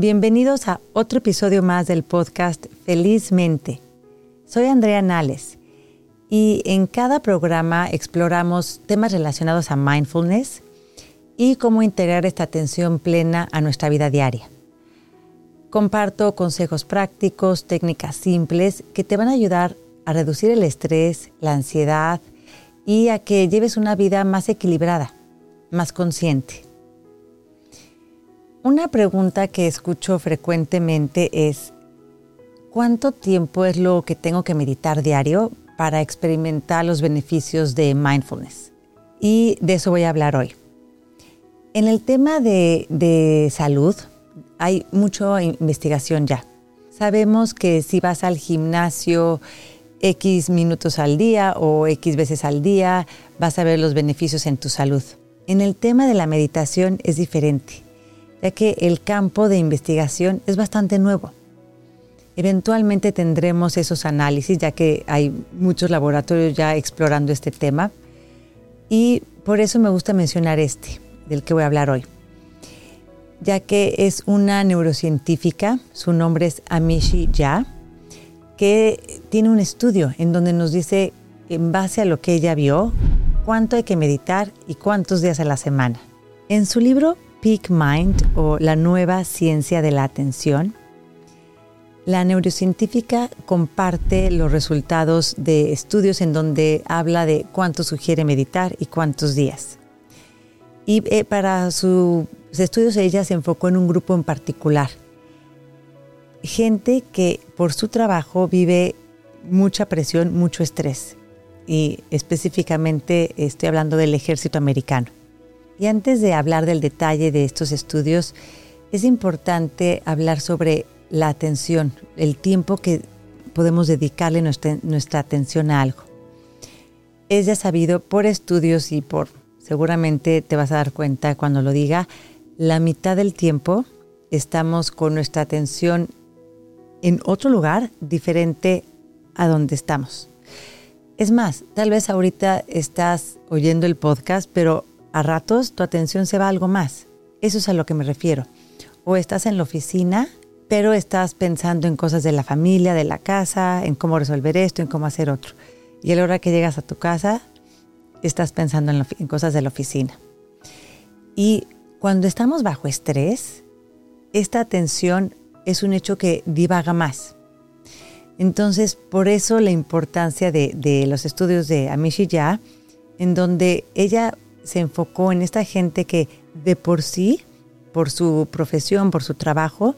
Bienvenidos a otro episodio más del podcast Felizmente. Soy Andrea Nales y en cada programa exploramos temas relacionados a mindfulness y cómo integrar esta atención plena a nuestra vida diaria. Comparto consejos prácticos, técnicas simples que te van a ayudar a reducir el estrés, la ansiedad y a que lleves una vida más equilibrada, más consciente. Una pregunta que escucho frecuentemente es, ¿cuánto tiempo es lo que tengo que meditar diario para experimentar los beneficios de mindfulness? Y de eso voy a hablar hoy. En el tema de, salud hay mucha investigación ya. Sabemos que si vas al gimnasio X minutos al día o X veces al día, vas a ver los beneficios en tu salud. En el tema de la meditación es diferente ya que el campo de investigación es bastante nuevo. Eventualmente tendremos esos análisis, ya que hay muchos laboratorios ya explorando este tema, y por eso me gusta mencionar este, del que voy a hablar hoy, ya que es una neurocientífica, su nombre es Amishi Ya, que tiene un estudio en donde nos dice, en base a lo que ella vio, cuánto hay que meditar y cuántos días a la semana. En su libro Peak Mind o la nueva ciencia de la atención, la neurocientífica comparte los resultados de estudios en donde habla de cuánto sugiere meditar y cuántos días. Y eh, para sus estudios ella se enfocó en un grupo en particular. Gente que por su trabajo vive mucha presión, mucho estrés. Y específicamente estoy hablando del ejército americano. Y antes de hablar del detalle de estos estudios, es importante hablar sobre la atención, el tiempo que podemos dedicarle nuestra, nuestra atención a algo. Es ya sabido por estudios y por, seguramente te vas a dar cuenta cuando lo diga, la mitad del tiempo estamos con nuestra atención en otro lugar diferente a donde estamos. Es más, tal vez ahorita estás oyendo el podcast, pero a ratos tu atención se va a algo más. Eso es a lo que me refiero. O estás en la oficina, pero estás pensando en cosas de la familia, de la casa, en cómo resolver esto, en cómo hacer otro. Y a la hora que llegas a tu casa, estás pensando en, cosas de la oficina. Y cuando estamos bajo estrés, esta atención es un hecho que divaga más. Entonces, por eso la importancia de, de los estudios de Amishi Ya, en donde ella se enfocó en esta gente que de por sí, por su profesión, por su trabajo,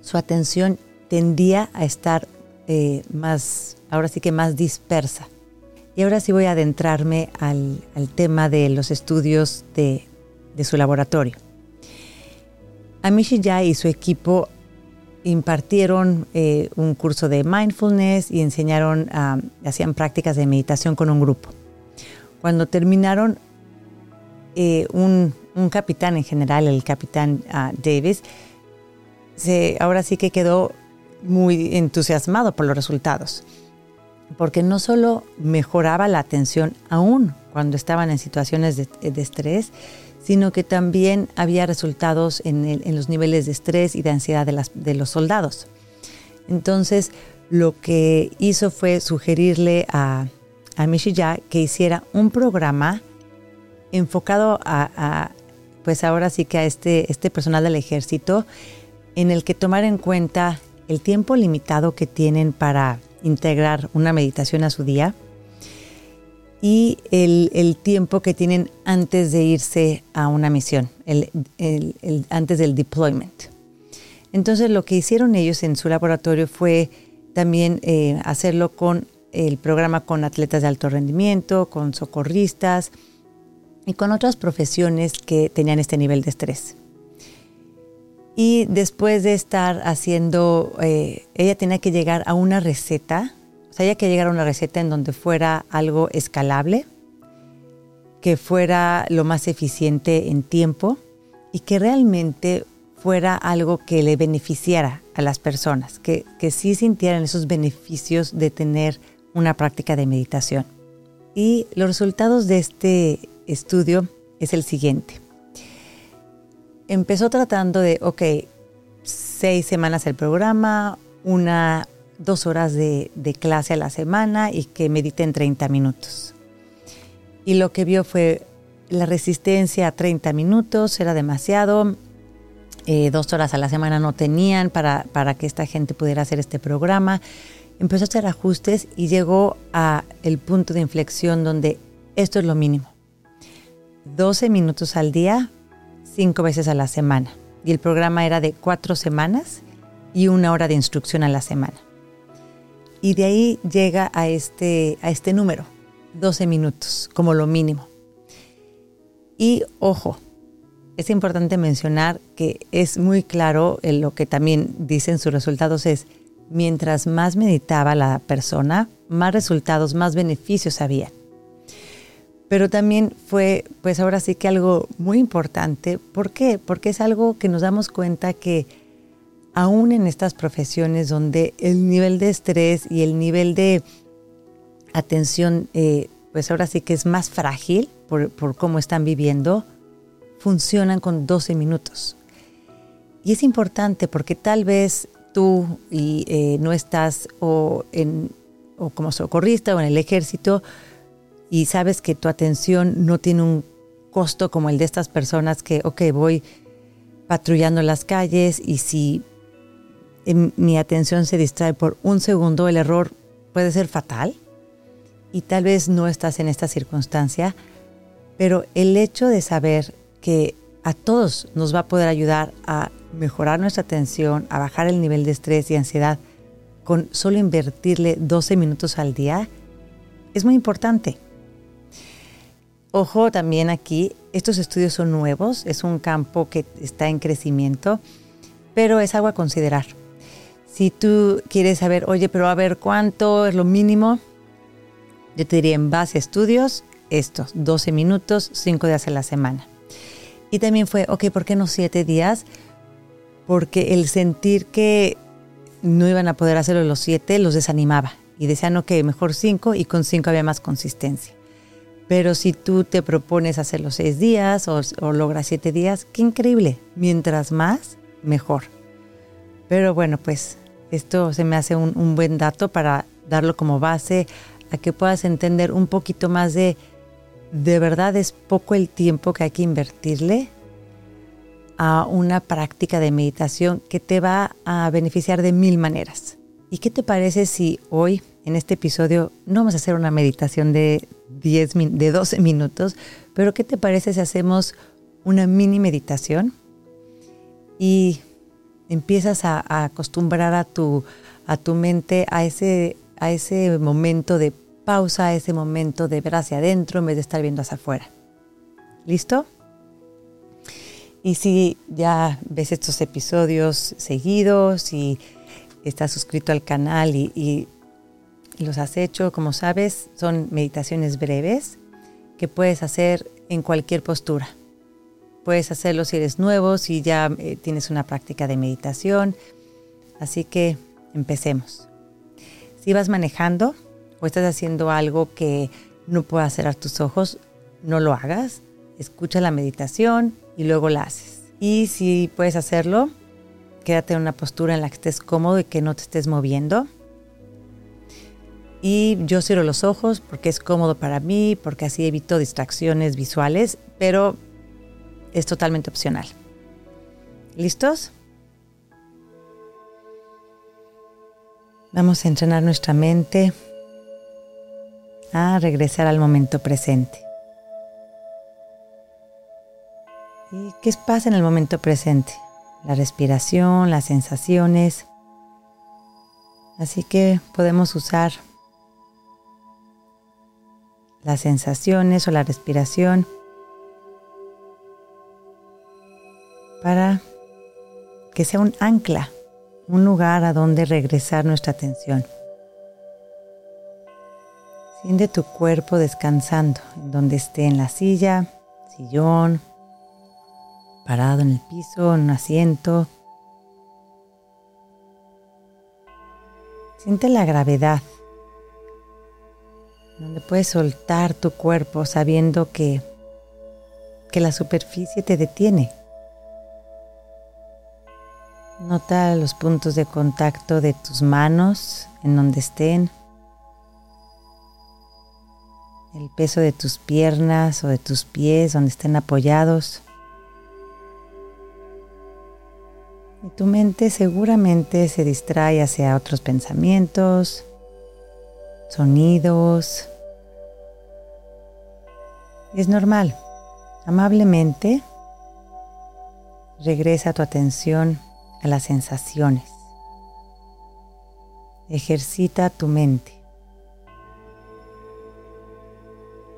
su atención tendía a estar eh, más, ahora sí que más dispersa. Y ahora sí voy a adentrarme al, tema de los estudios de, su laboratorio. Amishi Ya y su equipo impartieron eh, un curso de mindfulness y enseñaron, hacían prácticas de meditación con un grupo. Cuando terminaron, eh, un, capitán en general, el capitán ah, Davis, se, ahora sí que quedó muy entusiasmado por los resultados, porque no solo mejoraba la atención aún cuando estaban en situaciones de, estrés, sino que también había resultados en, los niveles de estrés y de ansiedad de, de los soldados. Entonces, lo que hizo fue sugerirle a, a Mishiya que hiciera un programa enfocado a, pues ahora sí que a este, este personal del ejército, en el que tomar en cuenta el tiempo limitado que tienen para integrar una meditación a su día y el, tiempo que tienen antes de irse a una misión, el, antes del deployment. Entonces lo que hicieron ellos en su laboratorio fue también eh, hacerlo con el programa con atletas de alto rendimiento, con socorristas, y con otras profesiones que tenían este nivel de estrés. Y después de estar haciendo, eh, ella tenía que llegar a una receta, o sea, ella que llegar a una receta en donde fuera algo escalable, que fuera lo más eficiente en tiempo y que realmente fuera algo que le beneficiara a las personas, que, que sí sintieran esos beneficios de tener una práctica de meditación. Y los resultados de este estudio es el siguiente. empezó tratando de, ok, seis semanas el programa, una, dos horas de, clase a la semana y que mediten 30 minutos. Y lo que vio fue la resistencia a 30 minutos, era demasiado, eh, dos horas a la semana no tenían para, para que esta gente pudiera hacer este programa. Empezó a hacer ajustes y llegó a el punto de inflexión donde esto es lo mínimo. 12 minutos al día, cinco veces a la semana. Y el programa era de cuatro semanas y una hora de instrucción a la semana. Y de ahí llega a este, a este número, 12 minutos como lo mínimo. Y ojo, es importante mencionar que es muy claro en lo que también dicen sus resultados es, mientras más meditaba la persona, más resultados, más beneficios había. Pero también fue, pues ahora sí que algo muy importante. ¿Por qué? Porque es algo que nos damos cuenta que aún en estas profesiones donde el nivel de estrés y el nivel de atención, eh, pues ahora sí que es más frágil por, por cómo están viviendo, funcionan con 12 minutos. Y es importante porque tal vez tú eh, no estás o, en, o como socorrista o en el ejército y sabes que tu atención no tiene un costo como el de estas personas que, ok, voy patrullando las calles y si mi atención se distrae por un segundo, el error puede ser fatal y tal vez no estás en esta circunstancia, pero el hecho de saber que a todos nos va a poder ayudar a mejorar nuestra atención, a bajar el nivel de estrés y ansiedad con solo invertirle 12 minutos al día, es muy importante. Ojo también aquí, estos estudios son nuevos, es un campo que está en crecimiento, pero es algo a considerar. Si tú quieres saber, oye, pero a ver cuánto es lo mínimo, yo te diría en base a estudios, estos 12 minutos, 5 días a la semana. Y también fue, ok, ¿por qué no siete días? Porque el sentir que no iban a poder hacerlo los siete los desanimaba. Y decían, ok, mejor cinco y con cinco había más consistencia. Pero si tú te propones hacer los seis días o, logras siete días, qué increíble. Mientras más, mejor. Pero bueno, pues esto se me hace un, un buen dato para darlo como base a que puedas entender un poquito más de de verdad es poco el tiempo que hay que invertirle a una práctica de meditación que te va a beneficiar de mil maneras. ¿Y qué te parece si hoy, en este episodio, no vamos a hacer una meditación de, 10, de 12 minutos, pero qué te parece si hacemos una mini meditación y empiezas a, acostumbrar a tu, a tu mente a ese, a ese momento de pausa ese momento de ver hacia adentro en vez de estar viendo hacia afuera. ¿Listo? Y si ya ves estos episodios seguidos y estás suscrito al canal y, los has hecho, como sabes, son meditaciones breves que puedes hacer en cualquier postura. Puedes hacerlo si eres nuevo, si ya eh, tienes una práctica de meditación. Así que empecemos. Si vas manejando, o estás haciendo algo que no puedas cerrar tus ojos, no lo hagas. Escucha la meditación y luego la haces. Y si puedes hacerlo, quédate en una postura en la que estés cómodo y que no te estés moviendo. Y yo cierro los ojos porque es cómodo para mí, porque así evito distracciones visuales, pero es totalmente opcional. ¿Listos? Vamos a entrenar nuestra mente a regresar al momento presente. ¿Y qué pasa en el momento presente? La respiración, las sensaciones. Así que podemos usar las sensaciones o la respiración para que sea un ancla, un lugar a donde regresar nuestra atención. Siente tu cuerpo descansando en donde esté en la silla, sillón, parado en el piso, en un asiento. Siente la gravedad, donde puedes soltar tu cuerpo sabiendo que, que la superficie te detiene. Nota los puntos de contacto de tus manos en donde estén. El peso de tus piernas o de tus pies donde estén apoyados. Y tu mente seguramente se distrae hacia otros pensamientos, sonidos. Es normal. Amablemente regresa tu atención a las sensaciones. Ejercita tu mente.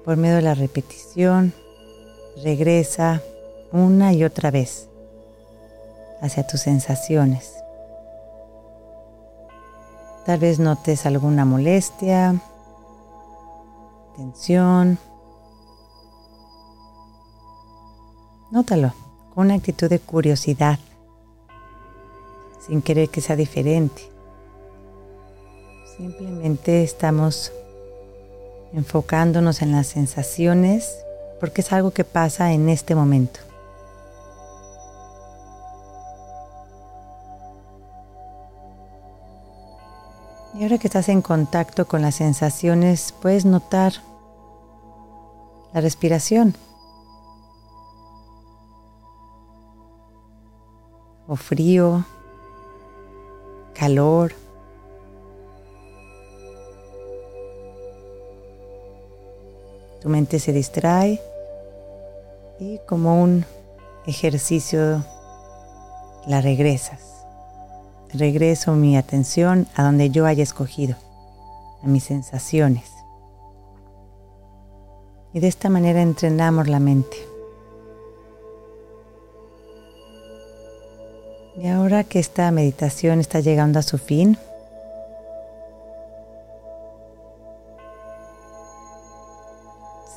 Por medio de la repetición, regresa una y otra vez hacia tus sensaciones. Tal vez notes alguna molestia, tensión. Nótalo con una actitud de curiosidad sin querer que sea diferente. Simplemente estamos enfocándonos en las sensaciones porque es algo que pasa en este momento. Y ahora que estás en contacto con las sensaciones, puedes notar la respiración. O frío, calor. Tu mente se distrae y como un ejercicio la regresas. Regreso mi atención a donde yo haya escogido, a mis sensaciones. Y de esta manera entrenamos la mente. Y ahora que esta meditación está llegando a su fin,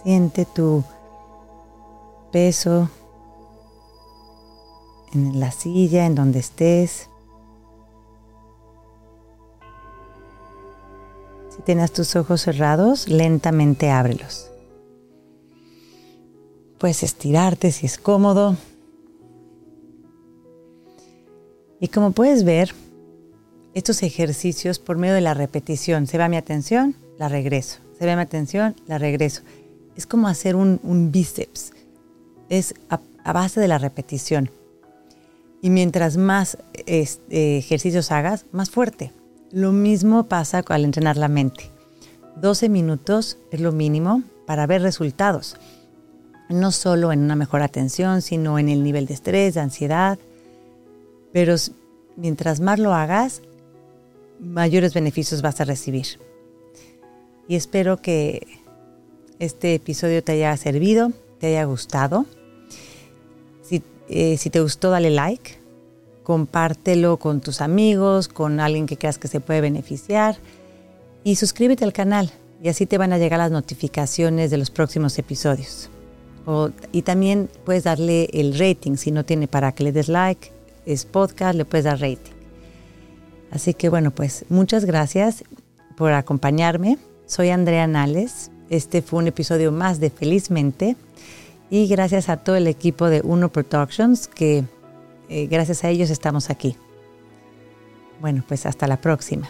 siente tu peso en la silla, en donde estés. Si tienes tus ojos cerrados, lentamente ábrelos. Puedes estirarte si es cómodo. Y como puedes ver, estos ejercicios por medio de la repetición, se va mi atención, la regreso, se va mi atención, la regreso. Es como hacer un, bíceps, es a, base de la repetición. Y mientras más eh, ejercicios hagas, más fuerte. Lo mismo pasa al entrenar la mente. 12 minutos es lo mínimo para ver resultados. No solo en una mejor atención, sino en el nivel de estrés, de ansiedad, pero mientras más lo hagas, mayores beneficios vas a recibir. Y espero que este episodio te haya servido, te haya gustado. Si, eh, si te gustó, dale like, compártelo con tus amigos, con alguien que creas que se puede beneficiar y suscríbete al canal y así te van a llegar las notificaciones de los próximos episodios. y también puedes darle el rating si no tiene para que le des like es podcast, le puedes dar rating. Así que bueno, pues muchas gracias por acompañarme. Soy Andrea Nales. Este fue un episodio más de Felizmente. Y gracias a todo el equipo de Uno Productions, que eh, gracias a ellos estamos aquí. Bueno, pues hasta la próxima.